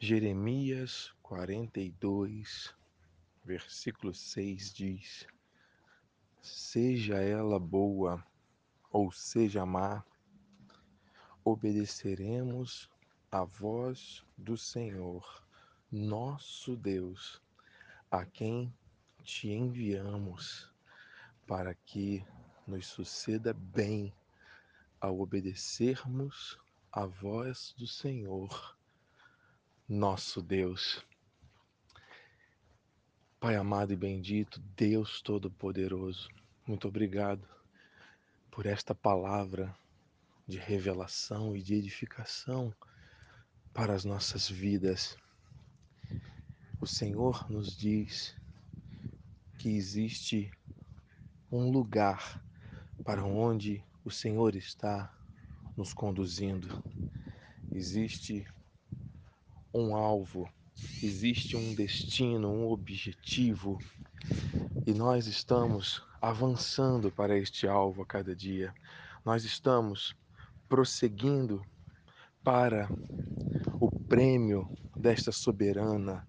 Jeremias 42, versículo 6 diz: Seja ela boa ou seja má, obedeceremos à voz do Senhor, nosso Deus, a quem te enviamos, para que nos suceda bem ao obedecermos à voz do Senhor nosso Deus. Pai amado e bendito, Deus Todo-Poderoso, muito obrigado por esta palavra de revelação e de edificação para as nossas vidas. O Senhor nos diz que existe um lugar para onde o Senhor está nos conduzindo. Existe um alvo, existe um destino, um objetivo, e nós estamos avançando para este alvo a cada dia. Nós estamos prosseguindo para o prêmio desta soberana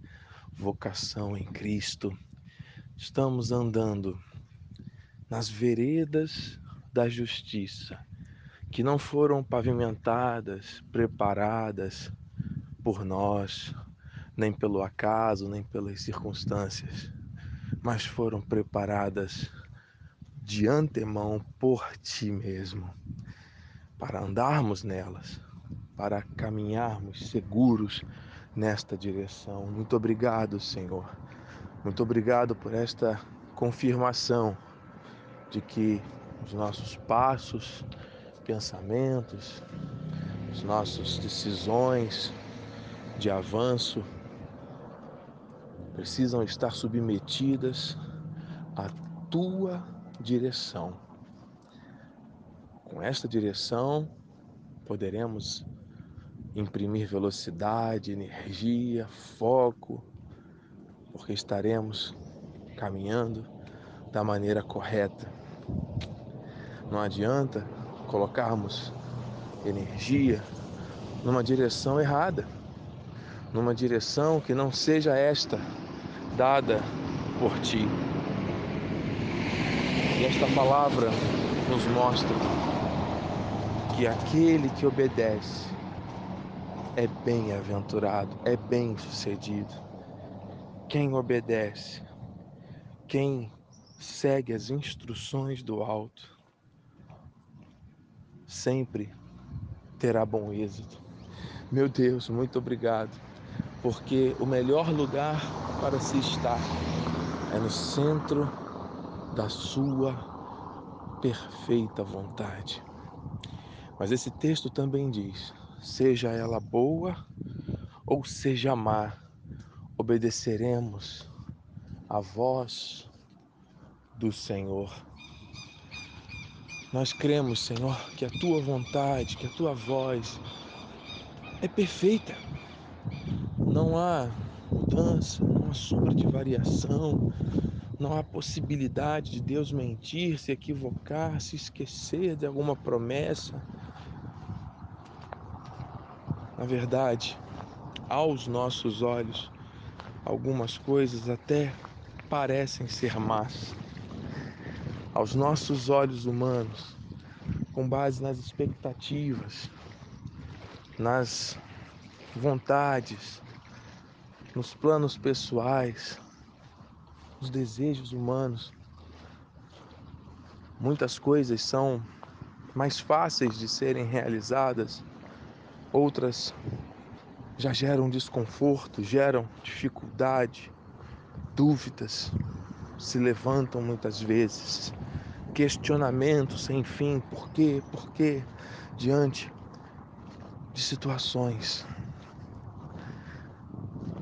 vocação em Cristo. Estamos andando nas veredas da justiça, que não foram pavimentadas, preparadas por nós, nem pelo acaso, nem pelas circunstâncias, mas foram preparadas de antemão por ti mesmo, para andarmos nelas, para caminharmos seguros nesta direção. Muito obrigado, Senhor. Muito obrigado por esta confirmação de que os nossos passos, pensamentos, as nossas decisões, de avanço precisam estar submetidas à tua direção. Com esta direção, poderemos imprimir velocidade, energia, foco, porque estaremos caminhando da maneira correta. Não adianta colocarmos energia numa direção errada numa direção que não seja esta dada por ti. E esta palavra nos mostra que aquele que obedece é bem-aventurado, é bem-sucedido. Quem obedece, quem segue as instruções do alto, sempre terá bom êxito. Meu Deus, muito obrigado porque o melhor lugar para se estar é no centro da sua perfeita vontade. Mas esse texto também diz: seja ela boa ou seja má, obedeceremos à voz do Senhor. Nós cremos, Senhor, que a tua vontade, que a tua voz é perfeita não há mudança, não há sombra de variação, não há possibilidade de Deus mentir, se equivocar, se esquecer de alguma promessa. Na verdade, aos nossos olhos, algumas coisas até parecem ser más. Aos nossos olhos humanos, com base nas expectativas, nas vontades, nos planos pessoais, nos desejos humanos. Muitas coisas são mais fáceis de serem realizadas, outras já geram desconforto, geram dificuldade, dúvidas se levantam muitas vezes, questionamentos sem fim, por quê, por quê, diante de situações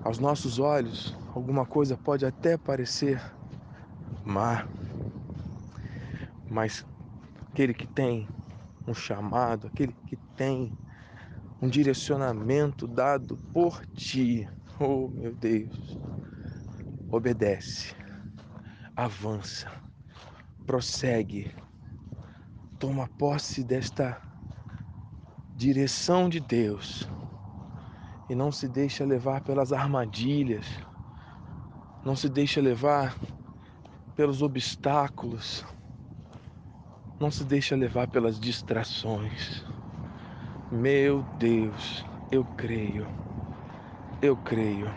aos nossos olhos, alguma coisa pode até parecer má, mas aquele que tem um chamado, aquele que tem um direcionamento dado por ti, oh meu Deus, obedece, avança, prossegue, toma posse desta direção de Deus e não se deixa levar pelas armadilhas, não se deixa levar pelos obstáculos, não se deixa levar pelas distrações. Meu Deus, eu creio, eu creio.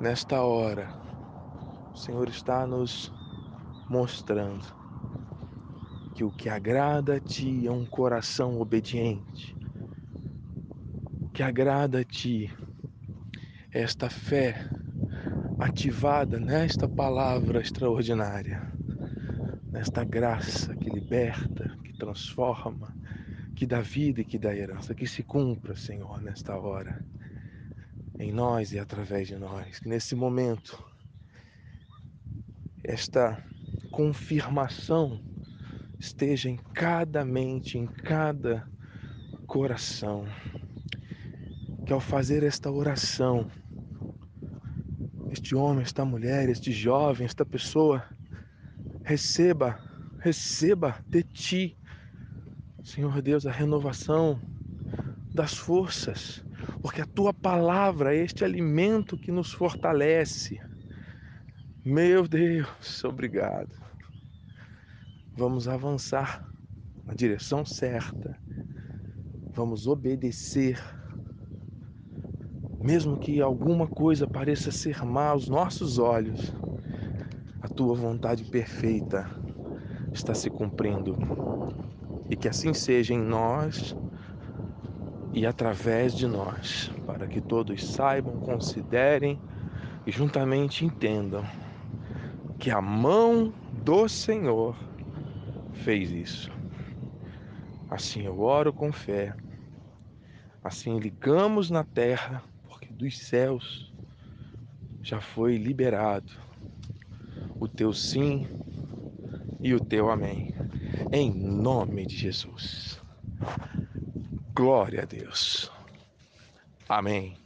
Nesta hora, o Senhor está nos mostrando que o que agrada a Ti é um coração obediente, que agrada a Ti esta fé ativada nesta palavra extraordinária nesta graça que liberta, que transforma, que dá vida e que dá herança. Que se cumpra, Senhor, nesta hora, em nós e através de nós. Que nesse momento, esta confirmação esteja em cada mente, em cada coração. Que ao fazer esta oração, este homem, esta mulher, este jovem, esta pessoa, Receba, receba de ti, Senhor Deus, a renovação das forças, porque a tua palavra é este alimento que nos fortalece. Meu Deus, obrigado. Vamos avançar na direção certa. Vamos obedecer. Mesmo que alguma coisa pareça ser má aos nossos olhos, a tua vontade perfeita está se cumprindo. E que assim seja em nós e através de nós, para que todos saibam, considerem e juntamente entendam que a mão do Senhor fez isso. Assim eu oro com fé, assim ligamos na terra, dos céus já foi liberado o teu sim e o teu amém. Em nome de Jesus. Glória a Deus. Amém.